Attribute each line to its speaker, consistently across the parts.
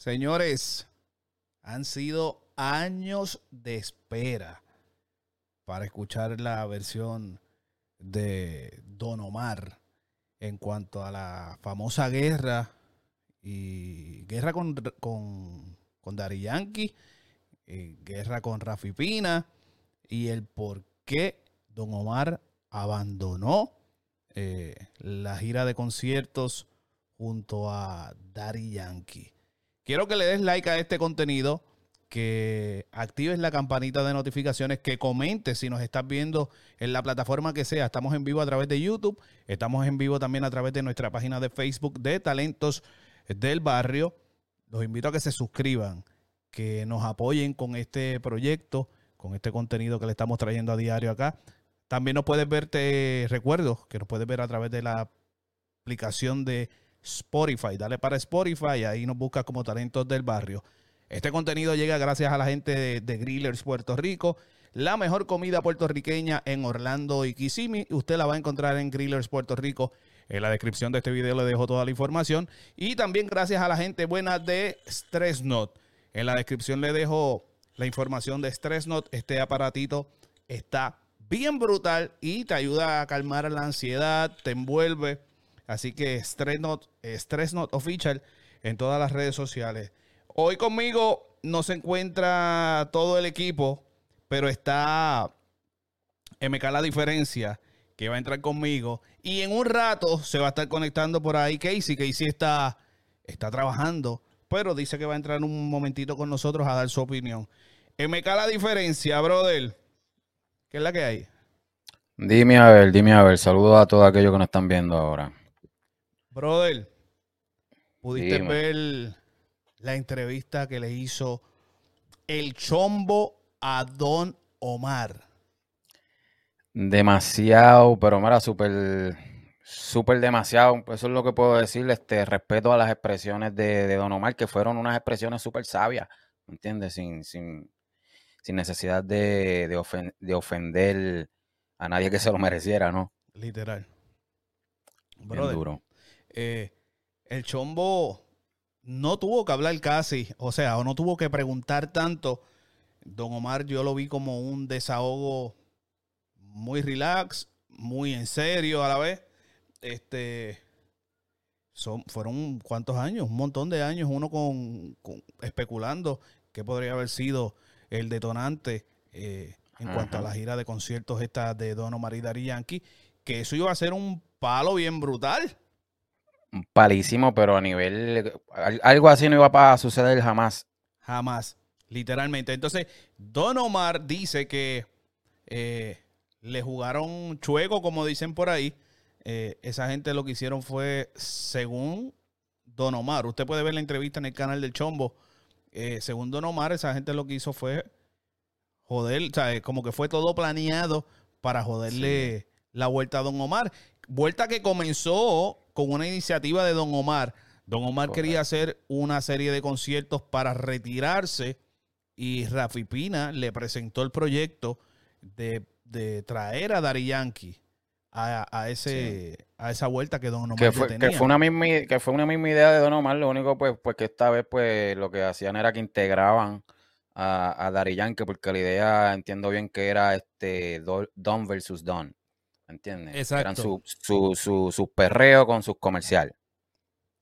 Speaker 1: Señores, han sido años de espera para escuchar la versión de Don Omar en cuanto a la famosa guerra y guerra con, con, con Dari Yankee, eh, guerra con Rafi Pina y el por qué Don Omar abandonó eh, la gira de conciertos junto a Dari Yankee. Quiero que le des like a este contenido, que actives la campanita de notificaciones, que comentes si nos estás viendo en la plataforma que sea. Estamos en vivo a través de YouTube, estamos en vivo también a través de nuestra página de Facebook de Talentos del Barrio. Los invito a que se suscriban, que nos apoyen con este proyecto, con este contenido que le estamos trayendo a diario acá. También nos puedes ver, te recuerdo que nos puedes ver a través de la aplicación de Spotify. Dale para Spotify, ahí nos buscas como Talentos del Barrio. Este contenido llega gracias a la gente de, de, Grillers Puerto Rico. La mejor comida puertorriqueña en Orlando y Kissimmee. Usted la va a encontrar en Grillers Puerto Rico. En la descripción de este video le dejo toda la información. Y también gracias a la gente buena de StressNot. En la descripción le dejo la información de StressNot. Este aparatito está bien brutal y te ayuda a calmar la ansiedad, te envuelve Así que Stress Not, Official en todas las redes sociales. Hoy conmigo no se encuentra todo el equipo, pero está MK La Diferencia, que va a entrar conmigo. Y en un rato se va a estar conectando por ahí Casey. Casey está, está trabajando, pero dice que va a entrar un momentito con nosotros a dar su opinión. MK La Diferencia, brother. ¿Qué es la que hay?
Speaker 2: Dime a ver, dime a ver. Saludos a todos aquellos que nos están viendo ahora.
Speaker 1: Brother, ¿pudiste ver la entrevista que le hizo el chombo a Don Omar?
Speaker 2: Demasiado, pero mira, súper, súper demasiado. Eso es lo que puedo decir. Este, respeto a las expresiones de, Don Omar, que fueron unas expresiones súper sabias, ¿me entiendes? Sin, sin, sin necesidad de, de ofender a nadie que se lo mereciera, ¿no?
Speaker 1: Literal.
Speaker 2: Brother, duro.
Speaker 1: Eh, el chombo no tuvo que hablar casi, o sea, o no tuvo que preguntar tanto. Don Omar yo lo vi como un desahogo muy relax, muy en serio a la vez. Este, son, fueron cuántos años, un montón de años, uno con, especulando que podría haber sido el detonante eh, en cuanto a la gira de conciertos esta de Don Omar y Dari Yankee, que eso iba a ser un palo bien brutal
Speaker 2: palísimo, pero a nivel. Algo así no iba a suceder jamás.
Speaker 1: Jamás, literalmente. Entonces, Don Omar dice que eh, le jugaron chueco, como dicen por ahí. Eh, esa gente lo que hicieron fue, según Don Omar, usted puede ver la entrevista en el canal del Chombo. Eh, según Don Omar, esa gente lo que hizo fue joder, o sea, como que fue todo planeado para joderle la vuelta a Don Omar. Vuelta que comenzó con una iniciativa de Don Omar. Don Omar quería hacer una serie de conciertos para retirarse y Rafi Pina le presentó el proyecto de, traer a Dari Yankee a, ese, a esa vuelta que Don Omar
Speaker 2: que fue,
Speaker 1: tenía.
Speaker 2: Que fue, una misma, que fue una misma idea de Don Omar, lo único pues, pues que esta vez pues lo que hacían era que integraban a, a Dari Yankee, porque la idea entiendo bien que era este Don versus Don. ¿Entiendes? Exacto. Eran su, su, su, perreo con sus comerciales.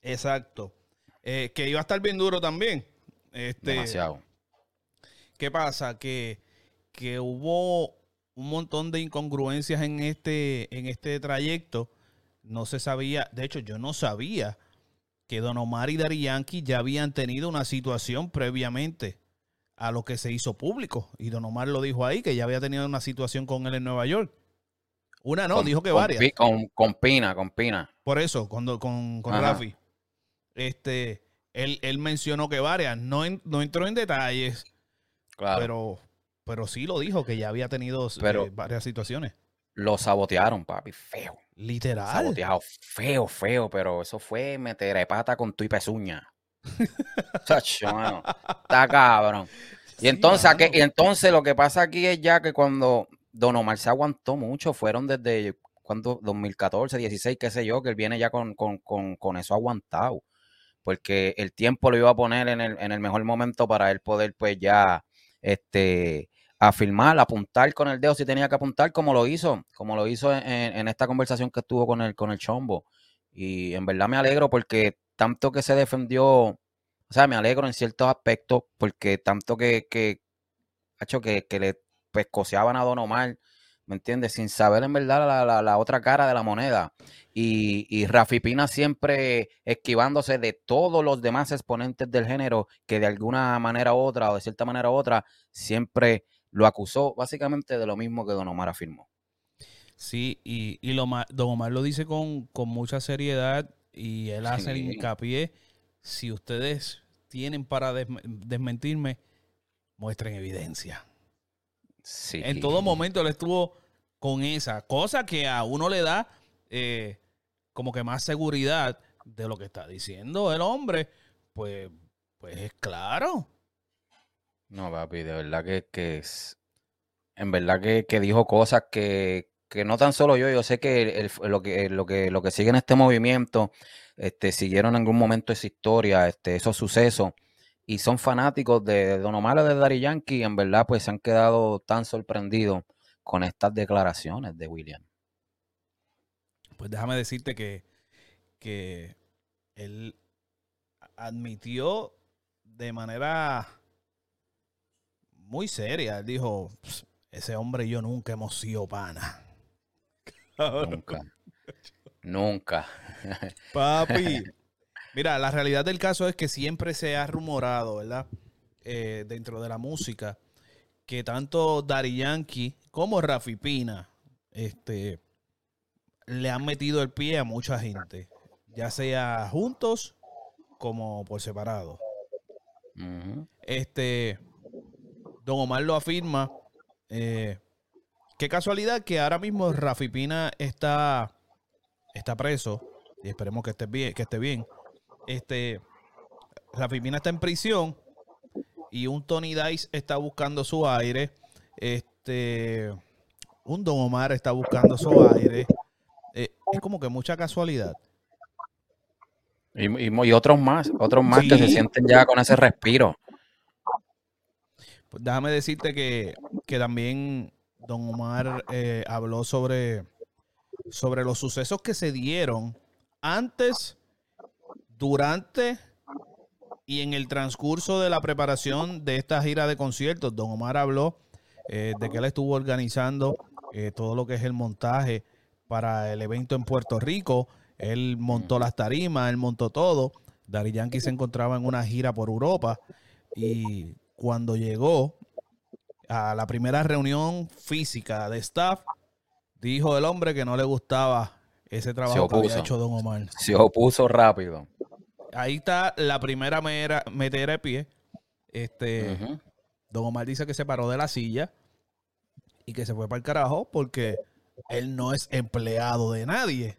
Speaker 1: Exacto. Eh, que iba a estar bien duro también. Este,
Speaker 2: Demasiado.
Speaker 1: ¿Qué pasa? Que, que hubo un montón de incongruencias en este, en este trayecto. No se sabía, de hecho, yo no sabía que Don Omar y Dari Yankee ya habían tenido una situación previamente a lo que se hizo público. Y Don Omar lo dijo ahí, que ya había tenido una situación con él en Nueva York. Una no, dijo que varias.
Speaker 2: Con, Pina, con Pina.
Speaker 1: Por eso, con, con, con Rafi. Este, él, él, mencionó que varias. No, no entró en detalles. Claro. Pero, pero sí lo dijo, que ya había tenido eh, varias situaciones.
Speaker 2: Lo sabotearon, papi, feo.
Speaker 1: Literal.
Speaker 2: Saboteado, feo, feo, pero eso fue meter pata con tu y pezuña. Está cabrón. Y entonces, y entonces lo que pasa aquí es ya que cuando Don Omar se aguantó mucho, fueron desde cuando 2014, 16, qué sé yo, que él viene ya con, con, con, con eso aguantado. porque el tiempo lo iba a poner en el, en el mejor momento para él poder pues ya este afirmar, apuntar con el dedo si tenía que apuntar, como lo hizo, como lo hizo en, en esta conversación que estuvo con el, con el Chombo. Y en verdad me alegro porque tanto que se defendió, o sea, me alegro en ciertos aspectos porque tanto que, que, hecho que, que le pescoceaban a Don Omar, ¿me entiendes? Sin saber en verdad la, la, otra cara de la moneda. Y, y Rafi Pina siempre esquivándose de todos los demás exponentes del género que de alguna manera u otra o de cierta manera u otra siempre lo acusó básicamente de lo mismo que Don Omar afirmó.
Speaker 1: Sí, y, y lo, Don Omar lo dice con, con mucha seriedad y él hace hincapié, si ustedes tienen para desmentirme, muestren evidencia. Sí. En todo momento él estuvo con esa cosa que a uno le da eh, como que más seguridad de lo que está diciendo el hombre, pues, pues es claro.
Speaker 2: No, papi, de verdad que, que es, en verdad que, que dijo cosas que, que no tan solo yo, yo sé que, lo, que lo que lo que sigue en este movimiento, este, siguieron en algún momento esa historia, este, esos sucesos, y son fanáticos de, Don Omar de Daddy Yankee, en verdad pues se han quedado tan sorprendidos con estas declaraciones de William.
Speaker 1: Pues déjame decirte que, que él admitió de manera muy seria, él dijo, ese hombre y yo nunca hemos sido pana.
Speaker 2: Nunca. Nunca.
Speaker 1: Papi. Mira, la realidad del caso es que siempre se ha rumorado, ¿verdad? Eh, dentro de la música, que tanto Dari Yankee como Rafi Pina este, le han metido el pie a mucha gente, ya sea juntos como por separado. Este, Don Omar lo afirma. Eh, Qué casualidad que ahora mismo Rafi Pina está, está preso. Y esperemos que esté bien, que esté bien. Este, Rafi Pina está en prisión. Y un Tony Dice está buscando su aire. Este. Un Don Omar está buscando su aire. Eh, es como que mucha casualidad.
Speaker 2: Y, otros más, otros más que se sienten ya con ese respiro.
Speaker 1: Pues déjame decirte que, que también don Omar eh, habló sobre, sobre los sucesos que se dieron antes, durante y en el transcurso de la preparación de esta gira de conciertos. Don Omar habló eh, de que él estuvo organizando eh, todo lo que es el montaje para el evento en Puerto Rico. Él montó las tarimas, él montó todo. Dari Yankee se encontraba en una gira por Europa y cuando llegó a la primera reunión física de staff, dijo el hombre que no le gustaba ese trabajo que había hecho Don Omar.
Speaker 2: Se opuso rápido.
Speaker 1: Ahí está la primera metera de pie. Este, Don Omar dice que se paró de la silla y que se fue para el carajo porque él no es empleado de nadie.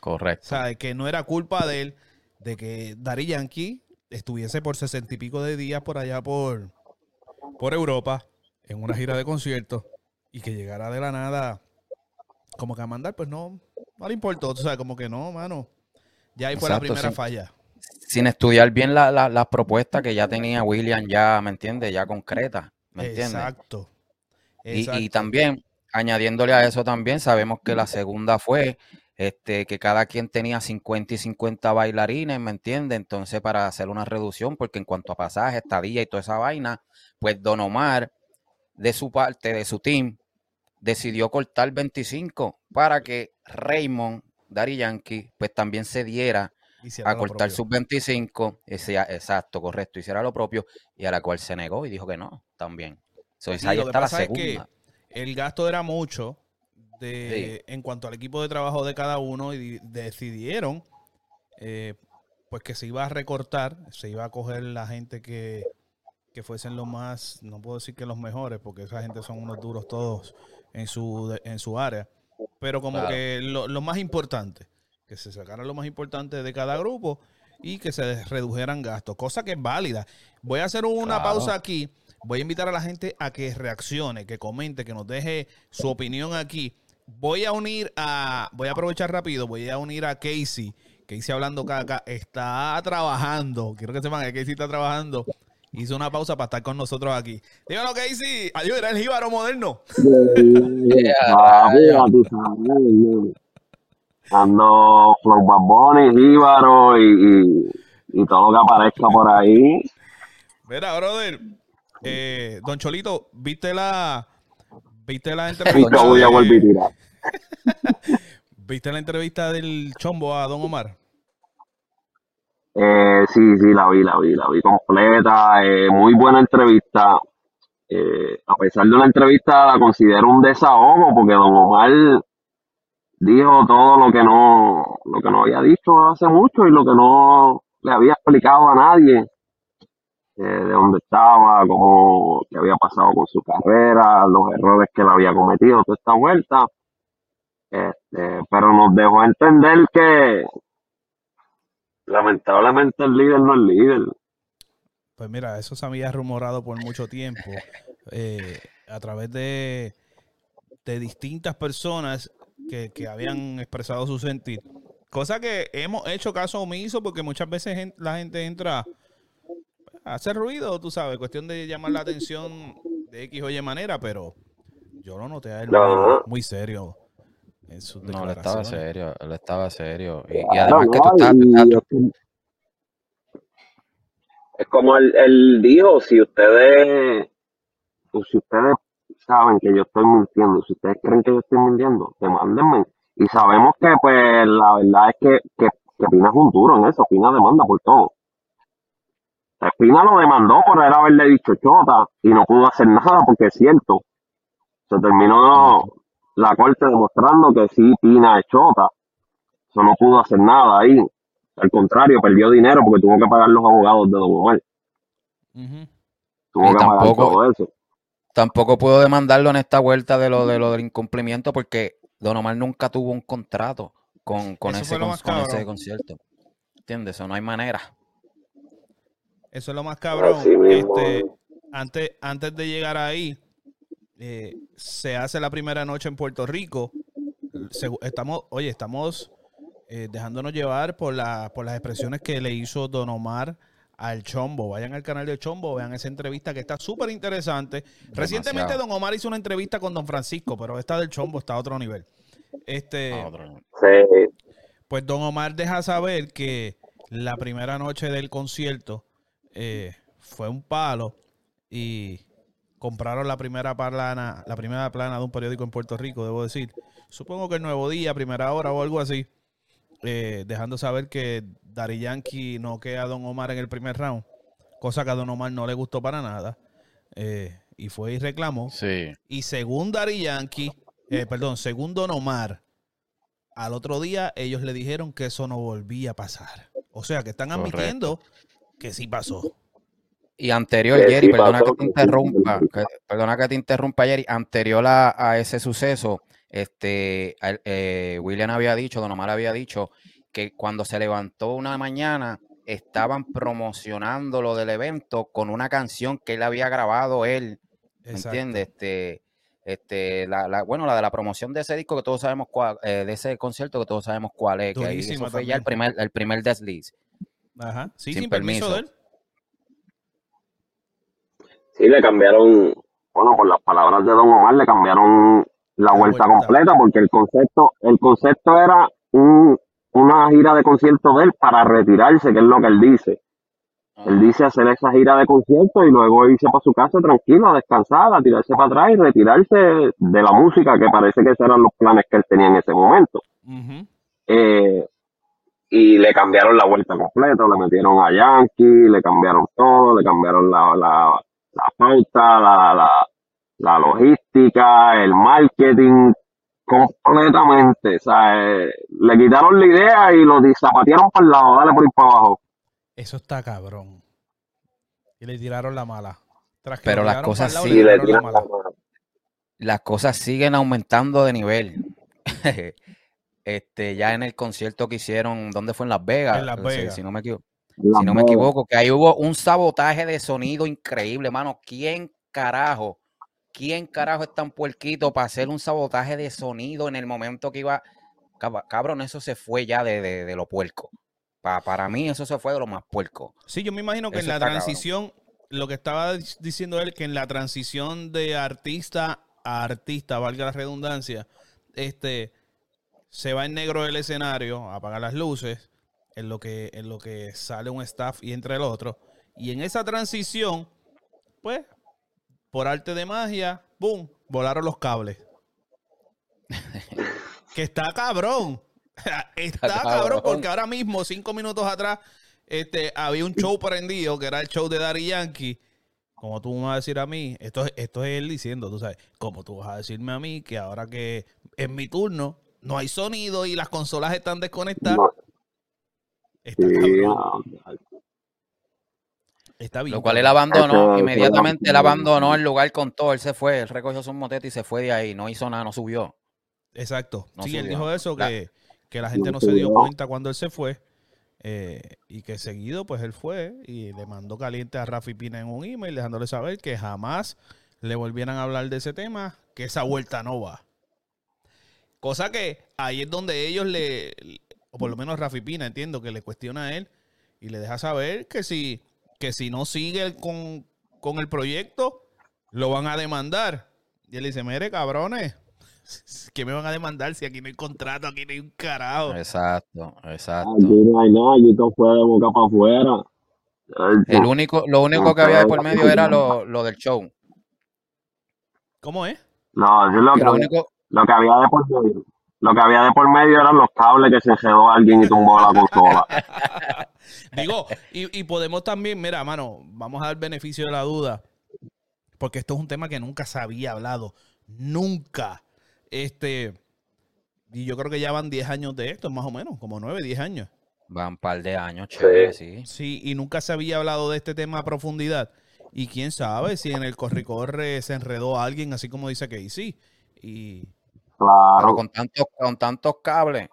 Speaker 2: Correcto.
Speaker 1: O sea, que no era culpa de él de que Dari Yankee estuviese por sesenta y pico de días por allá por, por Europa en una gira de conciertos y que llegara de la nada como que a mandar, pues no, no le importó. O sea, como que no, mano. Ya ahí fue la primera falla.
Speaker 2: Sin estudiar bien las la, propuestas que ya tenía William, ya, ¿me entiendes? Ya concreta, ¿me entiendes?
Speaker 1: Exacto.
Speaker 2: Y, también, añadiéndole a eso también, sabemos que la segunda fue este, que cada quien tenía 50 y 50 bailarines, ¿me entiendes? Entonces, para hacer una reducción, porque en cuanto a pasajes, estadía y toda esa vaina, pues Don Omar de su parte, de su team, decidió cortar 25 para que Raymond, Dari Yankee, pues también se diera a cortar sus 25, ese, exacto, correcto, hiciera lo propio, y a la cual se negó y dijo que no, también. ahí está la segunda.
Speaker 1: el gasto era mucho de, en cuanto al equipo de trabajo de cada uno y decidieron eh, pues que se iba a recortar, se iba a coger la gente que que fuesen los más, no puedo decir que los mejores, porque esa gente son unos duros todos en su, en su área, pero como que lo, más importante, que se sacara lo más importante de cada grupo y que se redujeran gastos, cosa que es válida. Voy a hacer una pausa aquí, voy a invitar a la gente a que reaccione, que comente, que nos deje su opinión aquí. Voy a unir a, voy a aprovechar rápido, voy a unir a Casey, Casey hablando caca, está trabajando. Quiero que sepan que Casey está trabajando. Hizo una pausa para estar con nosotros aquí. Dígalo, Casey. Adiós, era el jíbaro moderno.
Speaker 3: Ah, tú sabes, Ando Flow Bad Bunny, jíbaro y, y, y todo lo que aparezca por ahí.
Speaker 1: Mira, brother. Eh, don Cholito, ¿viste la, viste la entrevista?
Speaker 3: voy a volver a tirar.
Speaker 1: ¿Viste la entrevista del Chombo a Don Omar?
Speaker 3: Eh, sí, sí, la vi, la vi, la vi completa. eh, muy buena entrevista. Eh, a pesar de una entrevista, la considero un desahogo porque Don Omar dijo todo lo que no, lo que no había dicho hace mucho y lo que no le había explicado a nadie eh, de dónde estaba, cómo qué había pasado con su carrera, los errores que él había cometido toda esta vuelta. Este, pero nos dejó entender que lamentablemente el líder no es líder.
Speaker 1: Pues mira, eso se había rumorado por mucho tiempo eh, a través de, de distintas personas que, que habían expresado su sentir. Cosa que hemos hecho caso omiso porque muchas veces la gente entra a hacer ruido, tú sabes, cuestión de llamar la atención de X o Y manera, pero yo lo noté a él muy,
Speaker 3: No.
Speaker 1: muy serio en
Speaker 2: No, él estaba serio, él estaba serio. Y, y
Speaker 3: Claro,
Speaker 2: además que tú tú
Speaker 3: Y es como él, él dijo, si ustedes, pues, si ustedes saben que yo estoy mintiendo, si ustedes creen que yo estoy mintiendo, demándenme. Y sabemos que, pues, la verdad es que, que, que Pina es un duro en eso, Pina demanda por todo. Pina lo demandó por él haberle dicho chota y no pudo hacer nada porque es cierto. Se terminó la corte demostrando que sí, Pina es chota. Eso no pudo hacer nada ahí. Al contrario, perdió dinero porque tuvo que pagar los abogados de Don Omar.
Speaker 1: Ujú.
Speaker 3: Tuvo
Speaker 2: Y
Speaker 3: que pagar todo eso.
Speaker 2: Tampoco puedo demandarlo en esta vuelta de lo, de lo del incumplimiento porque Don Omar nunca tuvo un contrato con, con, ese, con, ese concierto. ¿Entiendes? Eso no hay manera.
Speaker 1: Eso es lo más cabrón. Este, antes, antes de llegar ahí, eh, se hace la primera noche en Puerto Rico. Estamos, oye, estamos eh, dejándonos llevar por, la, por las expresiones que le hizo Don Omar al Chombo. Vayan al canal del Chombo, vean esa entrevista que está súper interesante. Recientemente. Don Omar hizo una entrevista con Don Francisco, pero esta del Chombo está a otro nivel. Este.
Speaker 3: Sí,
Speaker 1: pues Don Omar deja saber que la primera noche del concierto eh, fue un palo y compraron la primera plana, la primera plana de un periódico en Puerto Rico, debo decir. Supongo que el Nuevo Día, primera hora o algo así, eh, dejando saber que Dari Yankee no queda a Don Omar en el primer round, cosa que a Don Omar no le gustó para nada. eh, y fue y reclamó.
Speaker 2: Sí.
Speaker 1: Y según Dari Yankee, eh, perdón, según Don Omar, al otro día ellos le dijeron que eso no volvía a pasar. O sea, que están
Speaker 2: Correcto.
Speaker 1: admitiendo que sí pasó.
Speaker 2: Y anterior,
Speaker 3: Que
Speaker 2: Jerry,
Speaker 3: sí
Speaker 2: perdona que te interrumpa, que- perdona que te interrumpa, Jerry, anterior a, a ese suceso, este, eh, William había dicho, Don Omar había dicho que cuando se levantó una mañana estaban promocionando lo del evento con una canción que él había grabado él, ¿me entiendes? Este, este, la, la- bueno, la de la promoción de ese disco que todos sabemos cuál, eh, de ese concierto que todos sabemos cuál es, que ahí eso fue ya el primer, el primer desliz.
Speaker 1: Ajá. Sí,
Speaker 2: Sin
Speaker 1: sin, permiso.
Speaker 2: permiso.
Speaker 1: de él.
Speaker 3: sí, le cambiaron, bueno, por las palabras de Don Omar, le cambiaron la
Speaker 1: La
Speaker 3: vuelta,
Speaker 1: vuelta.
Speaker 3: completa porque el concepto, el concepto era un, una gira de concierto de él para retirarse, que es lo que él dice. Él dice hacer esa gira de concierto y luego irse para su casa tranquilo, a descansar, a tirarse para atrás y retirarse de la música, que parece que esos eran los planes que él tenía en ese momento. Eh, y le cambiaron la vuelta completa, le metieron a Yankee, le cambiaron todo, le cambiaron la, la, la pauta, la, la, la logística, el marketing, completamente. O sea, eh, le quitaron la idea y lo zapatearon para el lado, dale por ir para abajo.
Speaker 1: Eso está cabrón. Y le tiraron la mala. Tras que
Speaker 2: Pero las cosas
Speaker 1: lado,
Speaker 2: sí-
Speaker 3: le
Speaker 1: tiraron la mala.
Speaker 2: las cosas siguen aumentando de nivel. este, ya en el concierto que hicieron, ¿dónde fue? En Las Vegas.
Speaker 1: En Las
Speaker 2: Si-
Speaker 1: Vegas.
Speaker 2: Si, no me equivoco. Si no me equivoco, que ahí hubo un sabotaje de sonido increíble, mano. ¿Quién carajo? ¿Quién carajo es tan puerquito para hacer un sabotaje de sonido en el momento que iba cab- cabrón, eso se fue ya de, de- de lo puerco. Pa- para mí eso se fue de lo más puerco.
Speaker 1: Sí, yo me imagino que
Speaker 2: Eso
Speaker 1: en la
Speaker 2: cabrón.
Speaker 1: transición, lo que estaba dic- diciendo él, que en la transición de artista a artista, valga la redundancia, este se va en negro del escenario, apaga las luces, en lo que, en lo que sale un staff y entra el otro. Y en esa transición, pues, por arte de magia, ¡boom! Volaron los cables. que está cabrón. Está
Speaker 2: Está
Speaker 1: cabrón
Speaker 2: cabrón.
Speaker 1: porque ahora mismo, cinco minutos atrás, este, había un show prendido que era el show de Daddy Yankee. Como tú me vas a decir a mí, esto, es- esto es él diciendo, tú sabes, como tú vas a decirme a mí que ahora que es mi turno, no hay sonido y las consolas están desconectadas.
Speaker 3: No,
Speaker 1: Está,
Speaker 3: sí,
Speaker 1: cabrón,
Speaker 3: no,
Speaker 1: está bien.
Speaker 2: Lo cual él abandonó,
Speaker 3: Eso-
Speaker 2: inmediatamente él abandonó el lugar con todo, él se fue, él recogió sus motetes y se fue de ahí, no hizo nada, no subió.
Speaker 1: Exacto.
Speaker 2: No
Speaker 1: sí, él dijo eso,
Speaker 2: La-
Speaker 1: que, que la gente
Speaker 3: No
Speaker 1: se dio cuenta cuando él se fue. eh, y que seguido, pues él fue y le mandó caliente a Rafi Pina en un email, dejándole saber que jamás le volvieran a hablar de ese tema, que esa vuelta no va. Cosa que ahí es donde ellos le, o por lo menos Rafi Pina, entiendo, que le cuestiona a él y le deja saber que si, que si no sigue con, con el proyecto, lo van a demandar. Y él dice, mire, cabrones, que me van a demandar si aquí no hay contrato, aquí no hay un carajo?
Speaker 2: Exacto, exacto.
Speaker 3: Aquí no hay nada, aquí todo fue de boca para afuera.
Speaker 2: El único, lo único que había de por medio era lo, lo del show.
Speaker 1: ¿Cómo es?
Speaker 3: No, eso es lo
Speaker 2: Que lo
Speaker 3: había,
Speaker 2: único,
Speaker 3: lo que había de por medio. Lo que había de por medio eran los cables que se enredó alguien y tumbó la consola.
Speaker 1: Digo, y, y podemos también, mira, mano, vamos a dar beneficio de la duda, porque esto es un tema que nunca se había hablado, nunca. Este, y yo creo que ya van 10 años de esto, más o menos, como 9, 10 años.
Speaker 2: van un par de años, chévere, sí.
Speaker 1: Sí, y nunca se había hablado de este tema a profundidad. Y quién sabe si en el corre-corre se enredó alguien, así como dice Casey. Y
Speaker 2: Pero
Speaker 3: Claro.
Speaker 2: con tantos, con tantos cables.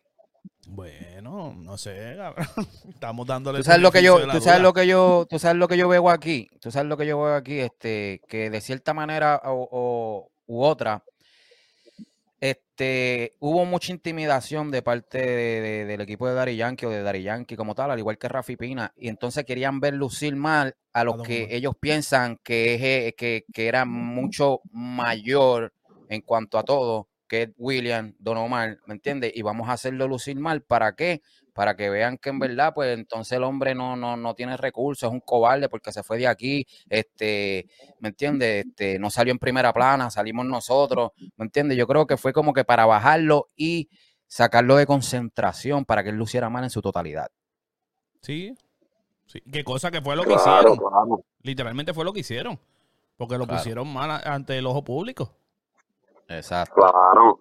Speaker 1: Bueno, no sé, cabrón. Estamos dándole.
Speaker 2: Tú sabes lo que yo, tú sabes
Speaker 1: duda.
Speaker 2: lo que yo, tú sabes lo que yo veo aquí, tú sabes lo que yo veo aquí, este, que de cierta manera o, o- u otra, este, hubo mucha intimidación de parte de- de- del equipo de Dari Yankee o de Dari Yankee como tal, al igual que Rafi Pina, y entonces querían ver lucir mal a los que ellos piensan que es, eh, que, que era mucho mayor en cuanto a todo, que es William, Don Omar, ¿me entiendes? Y vamos a hacerlo lucir mal, ¿para qué? Para que vean que en verdad, pues entonces el hombre no, no, no tiene recursos, es un cobarde porque se fue de aquí, este, ¿me entiendes? Este, no salió en primera plana, salimos nosotros, ¿me entiendes? Yo creo que fue como que para bajarlo y sacarlo de concentración para que él luciera mal en su totalidad.
Speaker 1: Sí. sí. Qué cosa que fue lo que
Speaker 3: Claro,
Speaker 1: hicieron.
Speaker 3: claro.
Speaker 1: Literalmente fue lo que hicieron. Porque lo
Speaker 2: Claro.
Speaker 1: pusieron mal ante el ojo público.
Speaker 2: Exacto.
Speaker 3: Claro.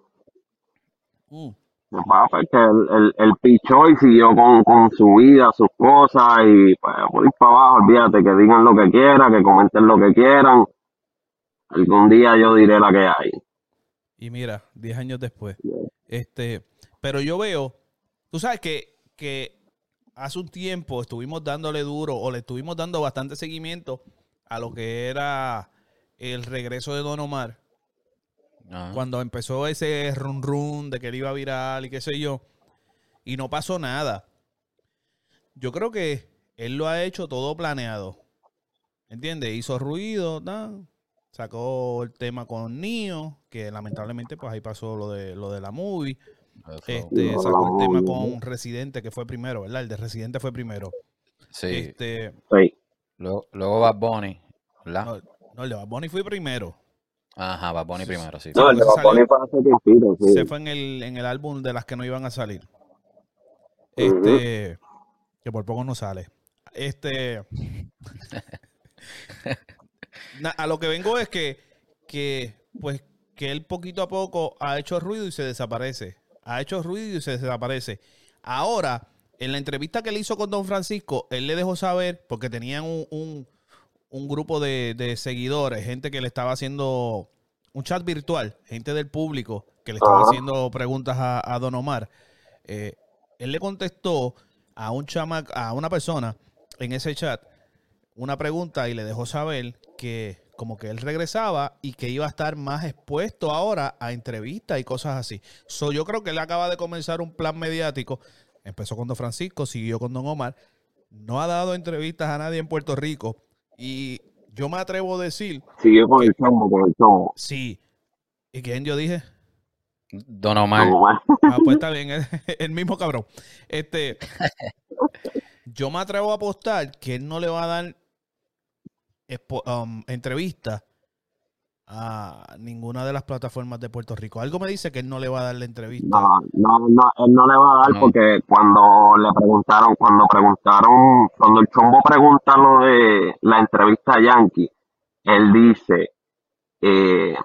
Speaker 1: Mm.
Speaker 3: Pues, que el, el, el pichó y siguió con, con su vida, sus cosas y pues por ir para abajo, olvídate, que digan lo que quieran, que comenten lo que quieran. Algún día yo diré la que hay.
Speaker 1: Y mira, 10 años después. Este, pero yo veo, tú sabes que, que hace un tiempo estuvimos dándole duro o le estuvimos dando bastante seguimiento a lo que era el regreso de Don Omar.
Speaker 2: Ajá.
Speaker 1: Cuando empezó ese run run de que él iba viral y qué sé yo. Y no pasó nada. Yo creo que él lo ha hecho todo planeado. ¿Entiendes? Hizo ruido, tan, sacó el tema con Nio, que lamentablemente pues ahí pasó lo de lo de la movie. Este,
Speaker 3: No,
Speaker 1: sacó el tema
Speaker 3: no,
Speaker 1: con Residente, que fue primero, ¿verdad? El de Residente fue primero.
Speaker 2: Sí.
Speaker 1: Este,
Speaker 3: Sí.
Speaker 2: Luego, luego Bad Bunny, ¿verdad?
Speaker 1: no, no, el de Bad Bunny fue primero.
Speaker 2: Ajá, Bad Bunny primero, sí.
Speaker 3: No, el de Bad Bunny fue hace tiempito, sí.
Speaker 1: Se fue en el, en el álbum de las que no iban a salir. Este, que por poco no sale. Este, na- a lo que vengo es que, que, pues, que él poquito a poco ha hecho ruido y se desaparece. Ha hecho ruido y se desaparece. Ahora, en la entrevista que le hizo con Don Francisco, él le dejó saber, porque tenían un, un- un grupo de, de seguidores, gente que le estaba haciendo un chat virtual, gente del público que le estaba haciendo preguntas a, a Don Omar. Eh, él le contestó a un chama, a una persona en ese chat una pregunta y le dejó saber que como que él regresaba y que iba a estar más expuesto ahora a entrevistas y cosas así. So, yo creo que él acaba de comenzar un plan mediático. Empezó con Don Francisco, siguió con Don Omar. No ha dado entrevistas a nadie en Puerto Rico. Y yo me atrevo a decir.
Speaker 3: Siguió con el chombo, con el chombo.
Speaker 1: Sí. ¿Y quién yo dije?
Speaker 2: Don Omar.
Speaker 3: Don Omar.
Speaker 1: Ah, pues está bien, el, el mismo cabrón. Este, yo me atrevo a apostar que él no le va a dar um, entrevista a ninguna de las plataformas de Puerto Rico. Algo me dice que él no le va a dar la entrevista.
Speaker 3: No, no, no, él no le va a dar
Speaker 2: No.
Speaker 3: porque cuando le preguntaron, cuando preguntaron, cuando el chombo pregunta lo de la entrevista a Yankee, él dice, eh,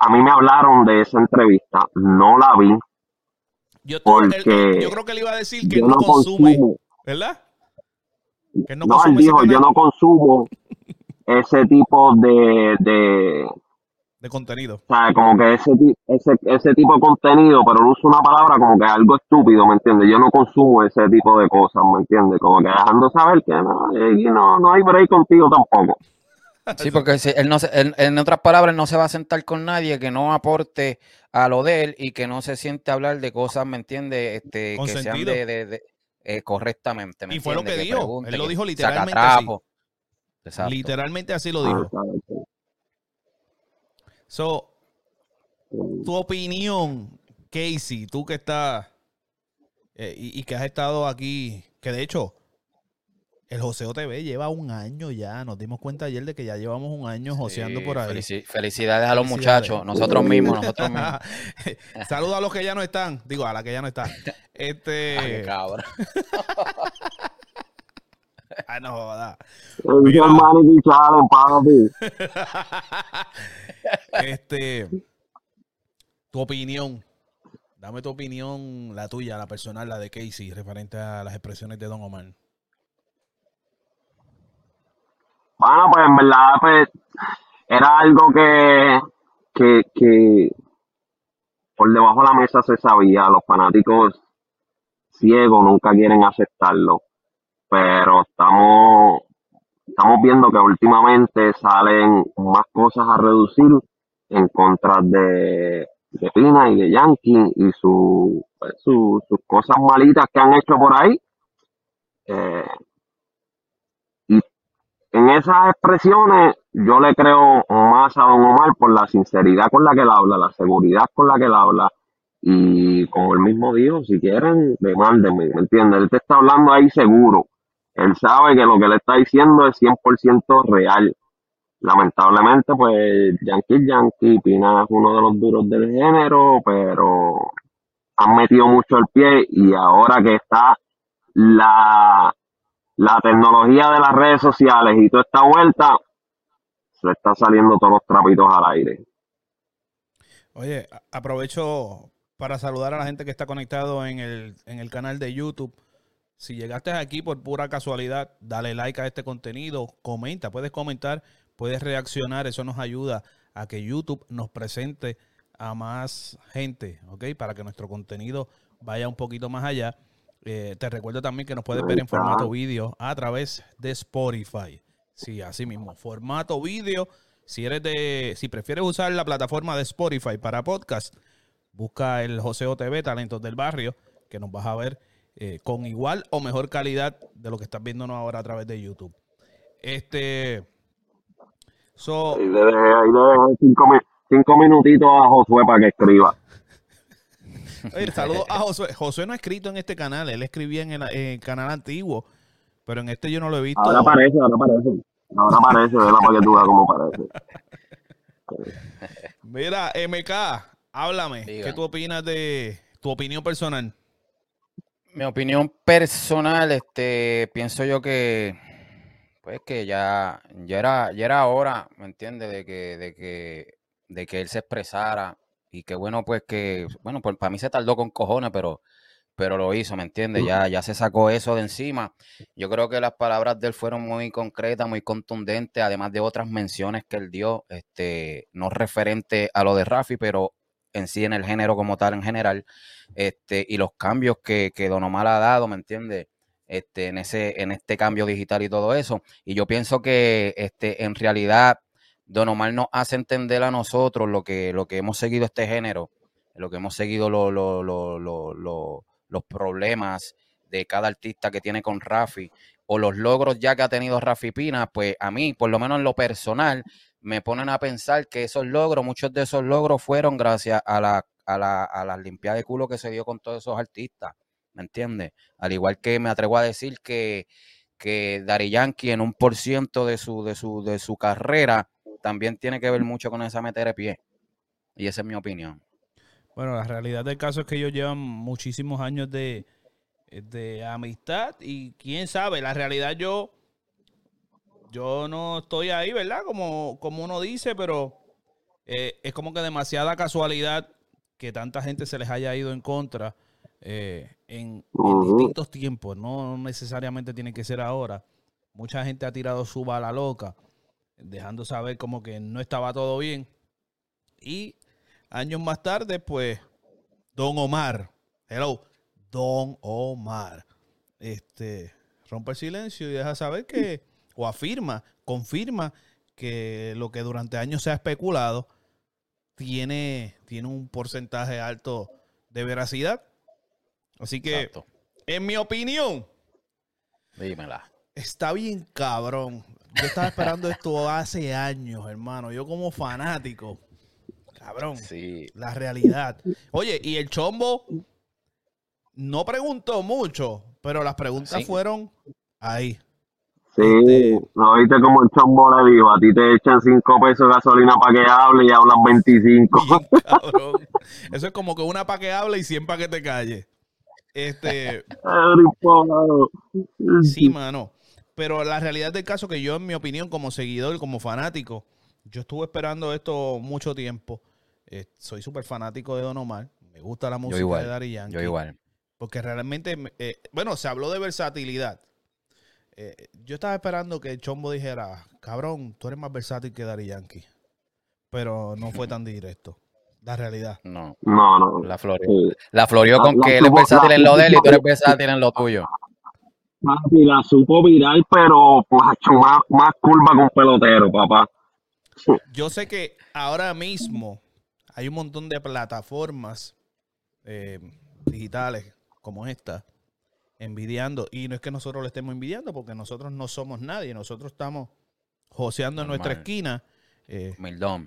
Speaker 3: a mí me hablaron de esa entrevista, no la vi,
Speaker 1: Yo, él-
Speaker 3: porque
Speaker 1: yo creo que él iba a decir que no
Speaker 3: no
Speaker 1: consume,
Speaker 3: consumo,
Speaker 1: ¿verdad? Que no,
Speaker 3: no, él dijo, yo no consumo ese tipo de, de,
Speaker 1: de contenido.
Speaker 3: o sea, como que ese, ti- ese, ese tipo de contenido, pero él usa una palabra como que algo estúpido, ¿me entiendes? Yo no consumo ese tipo de cosas, ¿me entiendes? Como que dejando saber que no, aquí no, no hay break contigo tampoco.
Speaker 2: Sí, porque si- él no se- él- en otras palabras, él no se va a sentar con nadie que no aporte a lo de él y que no se siente a hablar de cosas, ¿me entiendes? Este,
Speaker 1: Con
Speaker 2: que sean
Speaker 1: sentido.
Speaker 2: de, de- de- eh, correctamente. ¿me
Speaker 1: Y fue lo que dijo, él lo dijo literalmente así.
Speaker 2: Exacto.
Speaker 1: Literalmente así lo
Speaker 3: Ah,
Speaker 1: dijo.
Speaker 3: ¿sabes?
Speaker 1: So, tu opinión, Casey, tú que estás eh, y, y que has estado aquí, que de hecho, el Joseo TV lleva un año ya. Nos dimos cuenta ayer de que ya llevamos un año joseando
Speaker 2: Sí,
Speaker 1: por ahí.
Speaker 2: felici- felicidades a los
Speaker 1: Felicidades.
Speaker 2: muchachos, nosotros mismos, nosotros mismos.
Speaker 1: Saludos a los que ya no están. Digo, a la que ya no está.
Speaker 2: Ay,
Speaker 1: Este.
Speaker 2: cabrón.
Speaker 1: ah, no, joda. Este. Tu opinión. Dame tu opinión, la tuya, la personal, la de Casey, referente a las expresiones de Don Omar.
Speaker 3: Bueno, pues en verdad, pues, era algo que, que, que por debajo de la mesa se sabía. Los fanáticos ciegos nunca quieren aceptarlo. Pero estamos, estamos viendo que últimamente salen más cosas a reducir en contra de, de Pina y de Yankee y su, pues, su- sus cosas malitas que han hecho por ahí. Eh, y en esas expresiones yo le creo más a Don Omar por la sinceridad con la que él habla, la seguridad con la que él habla. Y como él mismo dijo, si quieren, demándenme, ¿me entiendes? Él te está hablando ahí seguro. Él sabe que lo que le está diciendo es 100% real. Lamentablemente, pues Yankee Yankee, Pina es uno de los duros del género, pero han metido mucho el pie y ahora que está la, la tecnología de las redes sociales y toda esta vuelta, se está saliendo todos los trapitos al aire.
Speaker 1: Oye, aprovecho para saludar a la gente que está conectado en el, en el canal de YouTube. Si llegaste aquí por pura casualidad, dale like a este contenido, comenta, puedes comentar, puedes reaccionar, eso nos ayuda a que YouTube nos presente a más gente, ¿ok? Para que nuestro contenido vaya un poquito más allá. Eh, te recuerdo también que nos puedes ver en formato vídeo a través de Spotify. Sí, así mismo, formato vídeo. Si eres de, si prefieres usar la plataforma de Spotify para podcast, busca el Joseo TV, Talentos del Barrio, que nos vas a ver eh, con igual o mejor calidad de lo que estás viéndonos ahora a través de YouTube. Este, so,
Speaker 3: Ahí le dejé, ahí le dejé cinco, cinco minutitos a Josué para que escriba.
Speaker 1: Oye, saludos a Josué. Josué no ha escrito en este canal, él escribía en el, en el canal antiguo, pero en este yo no lo he visto.
Speaker 3: Ahora aparece, ahora aparece. Ahora aparece, ¿verdad? Para que tú veas cómo parece.
Speaker 1: Mira, MK, háblame.
Speaker 2: Diga.
Speaker 1: ¿Qué tú opinas de tu opinión personal?
Speaker 2: Mi opinión personal, este, pienso yo que, pues que ya, ya era, ya era hora, ¿me entiendes? De que, de que, de que él se expresara y que bueno, pues que, bueno, pues para mí se tardó con cojones, pero, pero lo hizo, ¿me entiendes? Ya, ya se sacó eso de encima. Yo creo que las palabras de él fueron muy concretas, muy contundentes, además de otras menciones que él dio, este, no referente a lo de Rafi, pero en sí en el género como tal, en general este, y los cambios que, que Don Omar ha dado, ¿me entiendes? Este, en ese, en este cambio digital y todo eso. Y yo pienso que este, en realidad Don Omar nos hace entender a nosotros lo que, lo que hemos seguido este género, lo que hemos seguido lo- lo- lo- lo- lo- los problemas de cada artista que tiene con Rafi o los logros ya que ha tenido Rafi Pina, pues a mí, por lo menos en lo personal, me ponen a pensar que esos logros, muchos de esos logros fueron gracias a la, a la, a limpiada de culo que se dio con todos esos artistas, ¿me entiendes? Al igual que me atrevo a decir que, que Dari Yankee en un por ciento de su, de su, de su carrera también tiene que ver mucho con esa meter de pie. Y esa es mi opinión.
Speaker 1: Bueno, la realidad del caso es que ellos llevan muchísimos años de, de amistad y quién sabe, la realidad yo yo no estoy ahí, ¿verdad? Como, como uno dice, pero eh, es como que demasiada casualidad que tanta gente se les haya ido en contra eh, en, en distintos tiempos, no necesariamente tiene que ser ahora. Mucha gente ha tirado su bala loca, dejando saber como que no estaba todo bien. Y años más tarde, pues, Don Omar, hello, Don Omar, este, rompe el silencio y deja saber que, o afirma, confirma que lo que durante años se ha especulado tiene, tiene un porcentaje alto de veracidad. Así que,
Speaker 2: Exacto.
Speaker 1: en mi opinión,
Speaker 2: Dímela.
Speaker 1: está bien cabrón. Yo estaba esperando esto hace años, hermano. Yo como fanático. Cabrón.
Speaker 2: Sí.
Speaker 1: La realidad. Oye, y el chombo no preguntó mucho, pero las preguntas
Speaker 2: Sí.
Speaker 1: fueron ahí.
Speaker 3: Sí,
Speaker 1: Este-
Speaker 3: no viste como el chombo le dijo, a ti te echan 5 pesos de gasolina para que hable y hablan 25.
Speaker 1: Bien cabrón. Eso es como que una pa' que hable y 100 pa' que te calle. Este, sí, mano. Pero la realidad del caso que yo, en mi opinión, como seguidor, como fanático, yo estuve esperando esto mucho tiempo. Eh, soy súper fanático de Don Omar. Me gusta la música
Speaker 2: igual,
Speaker 1: de Daddy Yankee.
Speaker 2: Yo igual.
Speaker 1: Porque realmente, eh, bueno, se habló de versatilidad. Eh, yo estaba esperando que el Chombo dijera, cabrón, tú eres más versátil que Daddy Yankee. Pero no fue tan directo. La realidad.
Speaker 2: No.
Speaker 3: No, no.
Speaker 2: La floreó.
Speaker 3: Sí.
Speaker 2: La floreó
Speaker 3: La-
Speaker 2: con
Speaker 3: la
Speaker 2: que él es versátil
Speaker 3: la-
Speaker 2: en lo de él y tú eres versátil en lo tuyo.
Speaker 3: Papi, la supo viral, pero macho, más, más curva un pelotero, papá.
Speaker 1: Yo sé que ahora mismo hay un montón de plataformas eh, digitales como esta envidiando. Y no es que nosotros le estemos envidiando, porque nosotros no somos nadie. Nosotros estamos joseando en nuestra esquina. eh,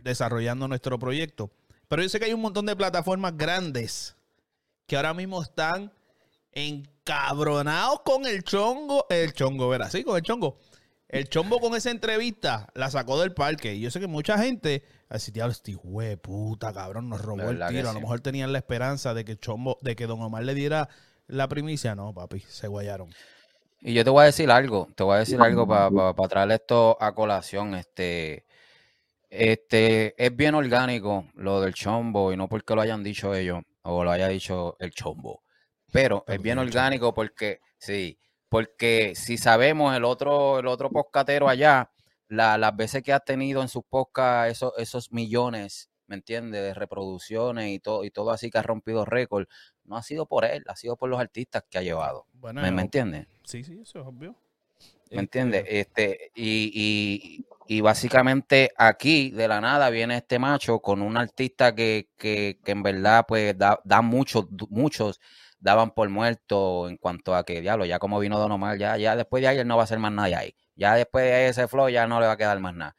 Speaker 1: desarrollando nuestro proyecto. Pero yo sé que hay un montón de plataformas grandes que ahora mismo están encabronados con el chongo. El chongo, ¿verdad? Sí, con el chongo. El chombo con esa entrevista la sacó del parque. Y yo sé que mucha gente, así, diablo, este puta, cabrón, nos robó el tiro. A lo mejor tenían la esperanza de que el chombo, de que Don Omar le diera la primicia. No, papi, se guayaron.
Speaker 2: Y yo te voy a decir algo, te voy a decir algo para traer esto a colación. Este, este, es bien orgánico lo del chombo, y no porque lo hayan dicho ellos, o lo haya dicho el chombo. Pero es bien orgánico porque, sí, porque si sabemos el otro, el otro poscatero allá, la- las veces que ha tenido en sus podcasts esos, esos millones, ¿me entiendes? De reproducciones y todo, y todo así que ha rompido récord, no ha sido por él, ha sido por los artistas que ha llevado.
Speaker 1: Bueno,
Speaker 2: ¿Me, me entiendes?
Speaker 1: sí, sí, eso es obvio.
Speaker 2: ¿Me entiendes? Este, y, y, y básicamente aquí, de la nada, viene este macho con un artista que, que, que en verdad, pues, da, da muchos, muchos daban por muerto en cuanto a que, diablo, ya como vino Don Omar, ya, ya después de ahí él no va a hacer más nada ahí. Ya después de ese flow ya no le va a quedar más nada.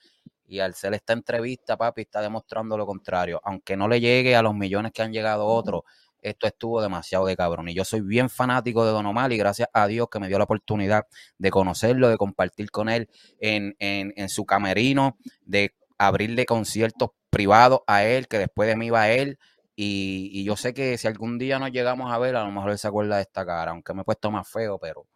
Speaker 2: Y al ser esta entrevista, papi, está demostrando lo contrario. Aunque no le llegue a los millones que han llegado otros, esto estuvo demasiado de cabrón. Y yo soy bien fanático de Don Omar y gracias a Dios que me dio la oportunidad de conocerlo, de compartir con él en, en, su camerino, de abrirle conciertos privados a él, que después de mí va a él. Y, yo sé que si algún día nos llegamos a ver, a lo mejor él se acuerda de esta cara, aunque me he puesto más feo, pero,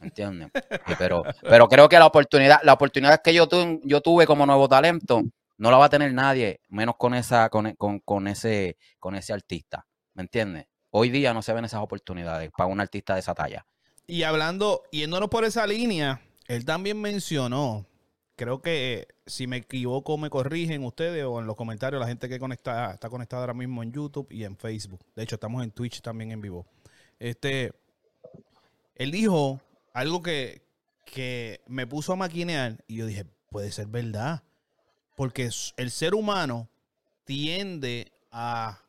Speaker 2: ¿me entiendes? Pero, pero creo que la oportunidad, la oportunidad que yo, tu- yo tuve como nuevo talento, no la va a tener nadie, menos con esa, con, con, con ese, con ese artista. ¿Me entiendes? Hoy día no se ven esas oportunidades para un artista de esa talla.
Speaker 1: Y hablando, yéndonos por esa línea, él también mencionó, creo que si me equivoco me corrigen ustedes o en los comentarios la gente que conecta, está conectada ahora mismo en YouTube y en Facebook. De hecho, estamos en Twitch también en vivo. Este, él dijo algo que, que me puso a maquinear y yo dije, puede ser verdad. porque el ser humano tiende a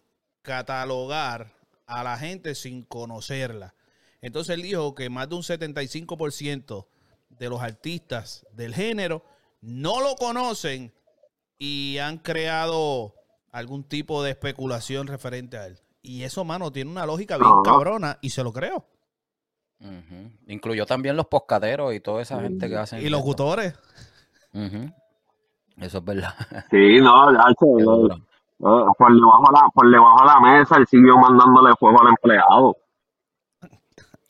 Speaker 1: catalogar a la gente sin conocerla. Entonces él dijo que más de un 75% de los artistas del género no lo conocen y han creado algún tipo de especulación referente a él. Y eso, mano, tiene una lógica bien cabrona y se lo creo.
Speaker 2: Incluyó también los poscaderos y toda esa gente que hacen.
Speaker 1: Y locutores.
Speaker 2: Ujú. Eso es verdad.
Speaker 3: Sí, no, Por debajo de la, por debajo de la mesa, él siguió mandándole fuego al empleado.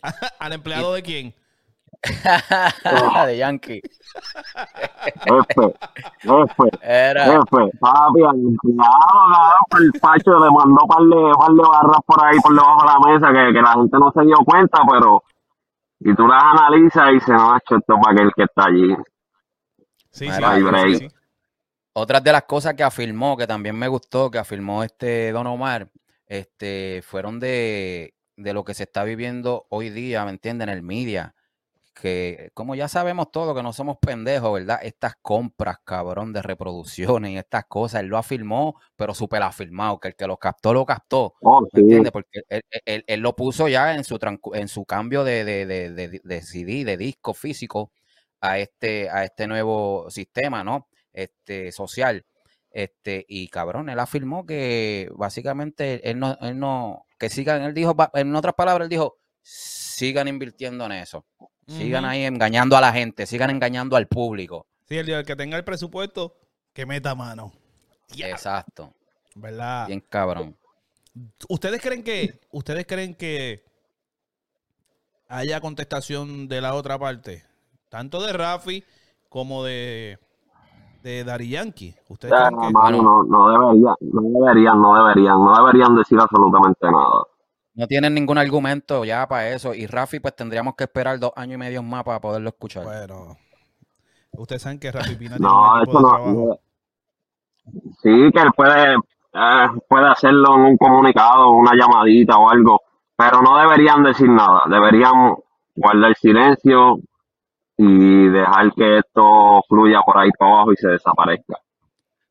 Speaker 1: ¿Al empleado de quién?
Speaker 2: de Yankee.
Speaker 3: Jefe, jefe,
Speaker 2: Era.
Speaker 3: jefe, papi, al empleado, cabrón, por el pacho le mandó par de, par de barras por ahí por debajo de la mesa que, que la gente no se dio cuenta, pero y tú las analizas y dices, no, esto es para aquel que está allí.
Speaker 1: Sí, sí, sí, sí.
Speaker 2: Otras de las cosas que afirmó, que también me gustó, que afirmó este Don Omar, este, fueron de, de lo que se está viviendo hoy día, ¿me entienden? En el media. Que como ya sabemos todo, que no somos pendejos, ¿verdad? Estas compras, cabrón, de reproducciones y estas cosas, él lo afirmó, pero súper afirmado, que el que lo captó, lo captó.
Speaker 3: Oh,
Speaker 2: ¿Me
Speaker 3: sí,
Speaker 2: entiendes? Porque él, él- él- lo puso ya en su, en su cambio de, de, de, de- de CD, de disco físico, a este, a este nuevo sistema, ¿no? Este, social. Este, y cabrón, él afirmó que básicamente él no, él no, que sigan, él dijo, en otras palabras, él dijo, sigan invirtiendo en eso. Sigan ahí engañando a la gente, sigan engañando al público.
Speaker 1: Sí, el, día que tenga el presupuesto, que meta mano.
Speaker 2: Exacto.
Speaker 1: ¿Verdad?
Speaker 2: Bien cabrón.
Speaker 1: ¿Ustedes creen que, ustedes creen que haya contestación de la otra parte? Tanto de Rafi como de, de Dari Yankee. ¿Ustedes creen que
Speaker 3: mano, no, no deberían, no deberían, no deberían, no deberían decir absolutamente nada.
Speaker 2: No tienen ningún argumento ya para eso. Y Rafi, pues tendríamos que esperar dos años y medio más para poderlo escuchar.
Speaker 1: Bueno, ustedes saben que Rafi Pina tiene
Speaker 3: No,
Speaker 1: un equipo
Speaker 3: eso
Speaker 1: de
Speaker 3: no,
Speaker 1: trabajo.
Speaker 3: no- Sí, que él puede, eh, puede hacerlo en un comunicado, una llamadita o algo, pero no deberían decir nada. Deberían guardar silencio y dejar que esto fluya por ahí para abajo y se desaparezca.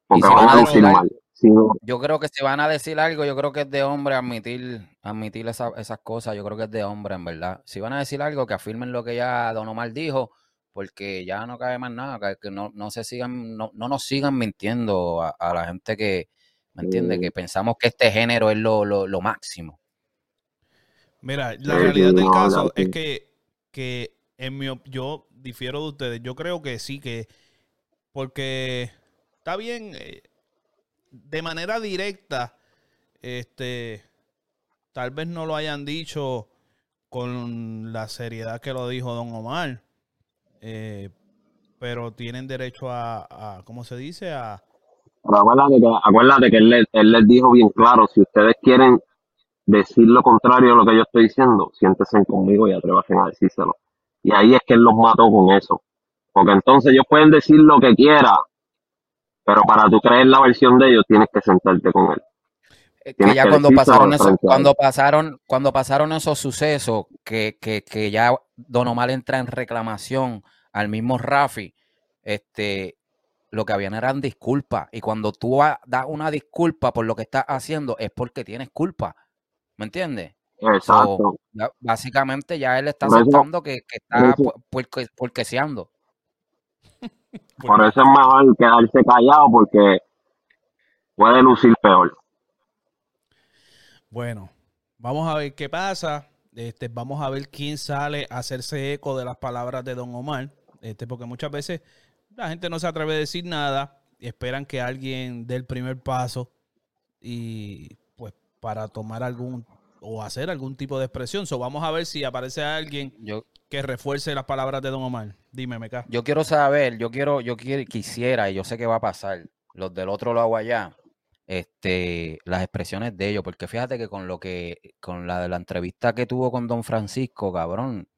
Speaker 3: Porque
Speaker 2: si
Speaker 3: van
Speaker 2: van
Speaker 3: a
Speaker 2: decir
Speaker 3: mal. Si no-
Speaker 2: Yo creo que si van a decir algo, yo creo que es de hombre admitir, admitir esa- esas cosas. Yo creo que es de hombre, en verdad. Si van a decir algo, que afirmen lo que ya Don Omar dijo, porque ya no cabe más nada, que, no, no se sigan, no, no nos sigan mintiendo a, a la gente que, ¿me entiende? Que pensamos que este género es lo, lo, lo máximo.
Speaker 1: Mira, la realidad del caso es que, que en mi yo difiero de ustedes. Yo creo que sí, que porque está bien, eh, de manera directa, este, tal vez no lo hayan dicho con la seriedad que lo dijo Don Omar, eh, pero tienen derecho a, a, ¿cómo se dice? A,
Speaker 3: acuérdate que, acuérdate que él, él les dijo bien claro, si ustedes quieren decir lo contrario de lo que yo estoy diciendo, siéntense conmigo y atrévanse a decírselo. Y ahí es que él los mató con eso. Porque entonces ellos pueden decir lo que quiera, pero para tú creer la versión de ellos tienes que sentarte con él.
Speaker 2: Eh, que ya
Speaker 3: que
Speaker 2: cuando pasaron
Speaker 3: él.
Speaker 2: cuando pasaron, cuando pasaron esos sucesos, que, que, que ya Don Omar entra en reclamación al mismo Rafi, este, lo que habían eran disculpas. Y cuando tú das una disculpa por lo que estás haciendo, es porque tienes culpa. ¿Me entiendes?
Speaker 3: Exacto.
Speaker 2: Ya- básicamente ya él está
Speaker 3: Por eso-
Speaker 2: aceptando que, que está puerque- puerqueseando.
Speaker 3: Por eso es mejor quedarse callado porque puede lucir peor.
Speaker 1: Bueno, vamos a ver qué pasa. Este, vamos a ver quién sale a hacerse eco de las palabras de Don Omar. Este, porque muchas veces la gente no se atreve a decir nada y esperan que alguien dé el primer paso y pues para tomar algún o hacer algún tipo de expresión. So, vamos a ver si aparece alguien
Speaker 2: Yo,
Speaker 1: que refuerce las palabras de Don Omar. Dime, Meca.
Speaker 2: Yo quiero saber, yo quiero, yo quiero, quisiera, y yo sé que va a pasar, los del otro lado allá, este, las expresiones de ellos, porque fíjate que con lo que, con la de la entrevista que tuvo con Don Francisco, cabrón,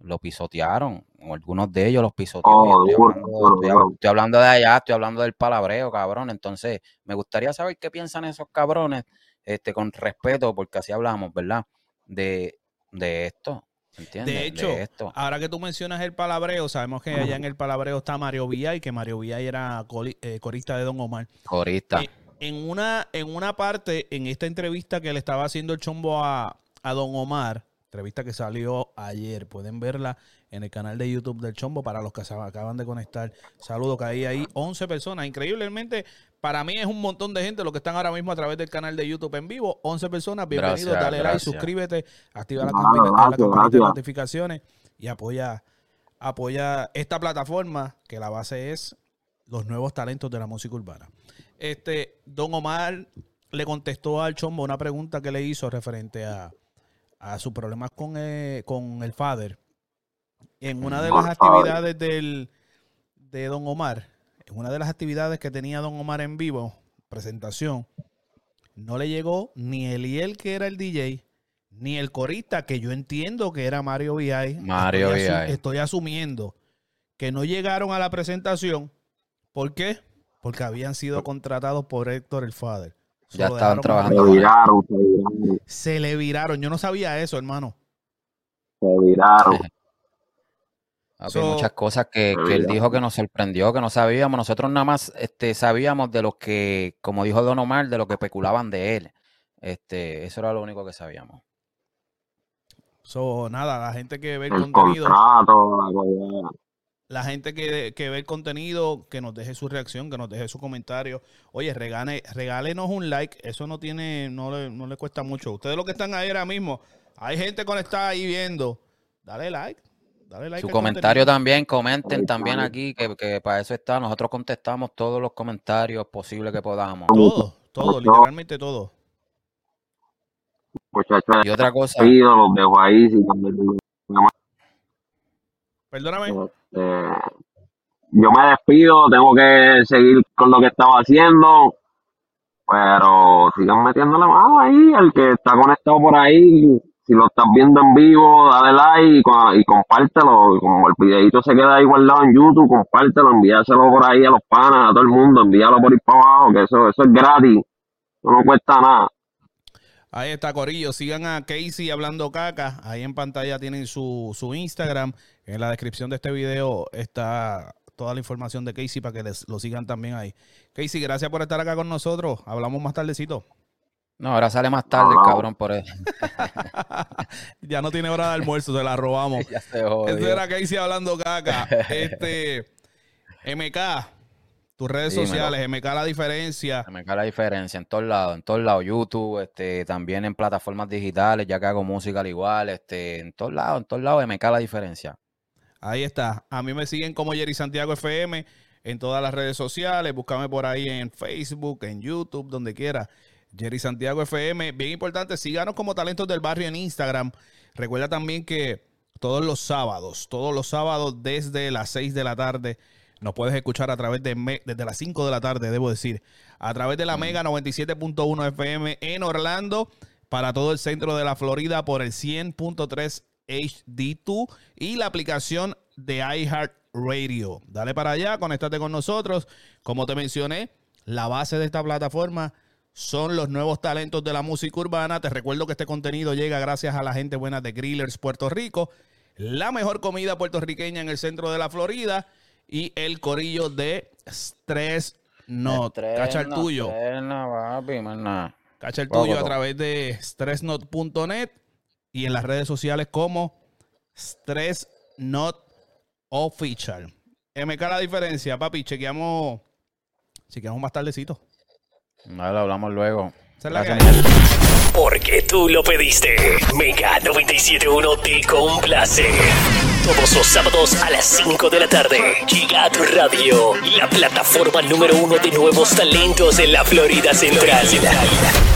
Speaker 2: lo pisotearon, o algunos de ellos los pisotearon.
Speaker 3: Oh,
Speaker 2: estoy, hablando, estoy hablando de allá, estoy hablando del palabreo, cabrón. Entonces, me gustaría saber qué piensan esos cabrones, este, con respeto, porque así hablamos, ¿verdad? De, de esto. ¿entiendes?
Speaker 1: De hecho,
Speaker 2: esto.
Speaker 1: ahora que tú mencionas el palabreo, sabemos que allá en el palabreo está Mario Villay, que Mario Villay era eh, corista de Don Omar.
Speaker 2: Corista.
Speaker 1: Eh, en, una, en una parte, en esta entrevista que le estaba haciendo el chombo a, a Don Omar, entrevista que salió ayer, pueden verla en el canal de YouTube del chombo para los que se acaban de conectar. Saludos, que hay ahí 11 personas. Increíblemente, para mí es un montón de gente los que están ahora mismo a través del canal de YouTube en vivo. 11 personas, bienvenido,
Speaker 2: Gracias,
Speaker 1: dale like,
Speaker 2: gracias.
Speaker 1: suscríbete, activa la,
Speaker 3: Ah,
Speaker 1: la campanita de notificaciones y apoya, apoya esta plataforma que la base es los nuevos talentos de la música urbana. Este, Don Omar le contestó al Chombo una pregunta que le hizo referente a, a sus problemas con, eh, con el Father. En una de las actividades del, de Don Omar, en una de las actividades que tenía Don Omar en vivo, presentación, no le llegó ni Eliel, que era el DJ, ni el corista, que yo entiendo que era Mario VI.
Speaker 2: Mario
Speaker 1: estoy, asu- estoy asumiendo que no llegaron a la presentación. ¿Por qué? Porque habían sido contratados por Héctor el Father. Se
Speaker 2: Ya estaban trabajando
Speaker 3: Se viraron, se viraron,
Speaker 1: Se le viraron. Yo no sabía eso, hermano.
Speaker 3: se viraron.
Speaker 1: So-
Speaker 2: muchas cosas que, que él dijo que nos sorprendió, que no sabíamos. Nosotros nada más este, sabíamos de lo que, como dijo Don Omar, de lo que especulaban de él. Este, eso era lo único que sabíamos.
Speaker 1: So, nada, la gente que ve el,
Speaker 3: El
Speaker 1: contenido,
Speaker 3: contrato, la
Speaker 1: gente que, que ve el contenido, que nos deje su reacción, que nos deje su comentario. Oye, regale, regálenos un like. Eso no tiene, no le, no le cuesta mucho. Ustedes los que están ahí ahora mismo, hay gente conectada ahí viendo. Dale like. Dale like
Speaker 2: Su comentario
Speaker 1: contenido.
Speaker 2: también, comenten también aquí, que, que para eso está. Nosotros contestamos todos los comentarios posibles que podamos.
Speaker 1: Todo, todo, literalmente todo.
Speaker 3: Muchachos,
Speaker 2: Y otra cosa,
Speaker 3: despido, los dejo ahí. Si también,
Speaker 1: Perdóname.
Speaker 3: eh, yo me despido, tengo que seguir con lo que estaba haciendo. Pero sigan metiéndole mano ahí. El que está conectado por ahí, si lo estás viendo en vivo, dale like y, co- y compártelo. Como el videito se queda ahí guardado en YouTube, compártelo, envíaselo por ahí a los panas, a todo el mundo, envíalo por ahí para abajo, que eso, eso es gratis. Eso no cuesta nada.
Speaker 1: Ahí está, Corillo. Sigan a Casey hablando caca. Ahí en pantalla tienen su, su Instagram. En la descripción de este video está toda la información de Casey para que les, lo sigan también ahí. Casey, gracias por estar acá con nosotros. Hablamos más tardecito.
Speaker 2: No, ahora sale más tarde el cabrón por eso.
Speaker 1: ya no tiene hora de almuerzo, se la robamos.
Speaker 2: ya se jodió.
Speaker 1: Este era Casey hablando caca. Este, MK, tus redes
Speaker 2: Dímelo.
Speaker 1: sociales, MK la diferencia.
Speaker 2: Cae la diferencia en todos lados, en todos lados, YouTube, este, también en plataformas digitales, ya que hago música al igual, este, en todos lados, en todos lados cae la diferencia.
Speaker 1: Ahí está. A mí me siguen como Jerry Santiago FM en todas las redes sociales. Búscame por ahí en Facebook, en YouTube, donde quiera. Jerry Santiago FM. Bien importante, síganos como Talentos del Barrio en Instagram. Recuerda también que todos los sábados, todos los sábados desde las 6 de la tarde, nos puedes escuchar a través de, me- desde las 5 de la tarde, debo decir, a través de la Mega 97.1 FM en Orlando, para todo el centro de la Florida por el 100.3 HD2 y la aplicación de iHeartRadio. Dale para allá, conéctate con nosotros. Como te mencioné, la base de esta plataforma son los nuevos talentos de la música urbana. Te recuerdo que este contenido llega gracias a la gente buena de Grillers Puerto Rico, la mejor comida puertorriqueña en el centro de la Florida y el corillo de Stress Not. Cacha el tuyo.
Speaker 2: Estrena, papi.
Speaker 1: Cacha el tuyo a través de stressnot.net y en las redes sociales como StressNot Official. MK la diferencia, papi. Chequeamos, chequeamos más tardecito.
Speaker 2: Dale, hablamos luego.
Speaker 4: Porque tú lo pediste. Mega 971 te complace. Todos los sábados a las 5 de la tarde llega a tu radio la plataforma número uno de nuevos talentos en la Florida Central.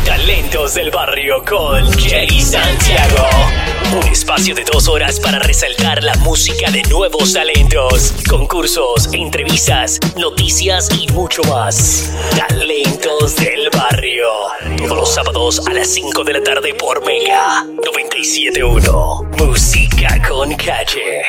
Speaker 4: Talentos del barrio con Jay Santiago. Un espacio de dos horas para resaltar la música de nuevos talentos, concursos, entrevistas, noticias y mucho más. Talentos del barrio. Todos los sábados a las 5 de la tarde por Mega 971. Música con calle.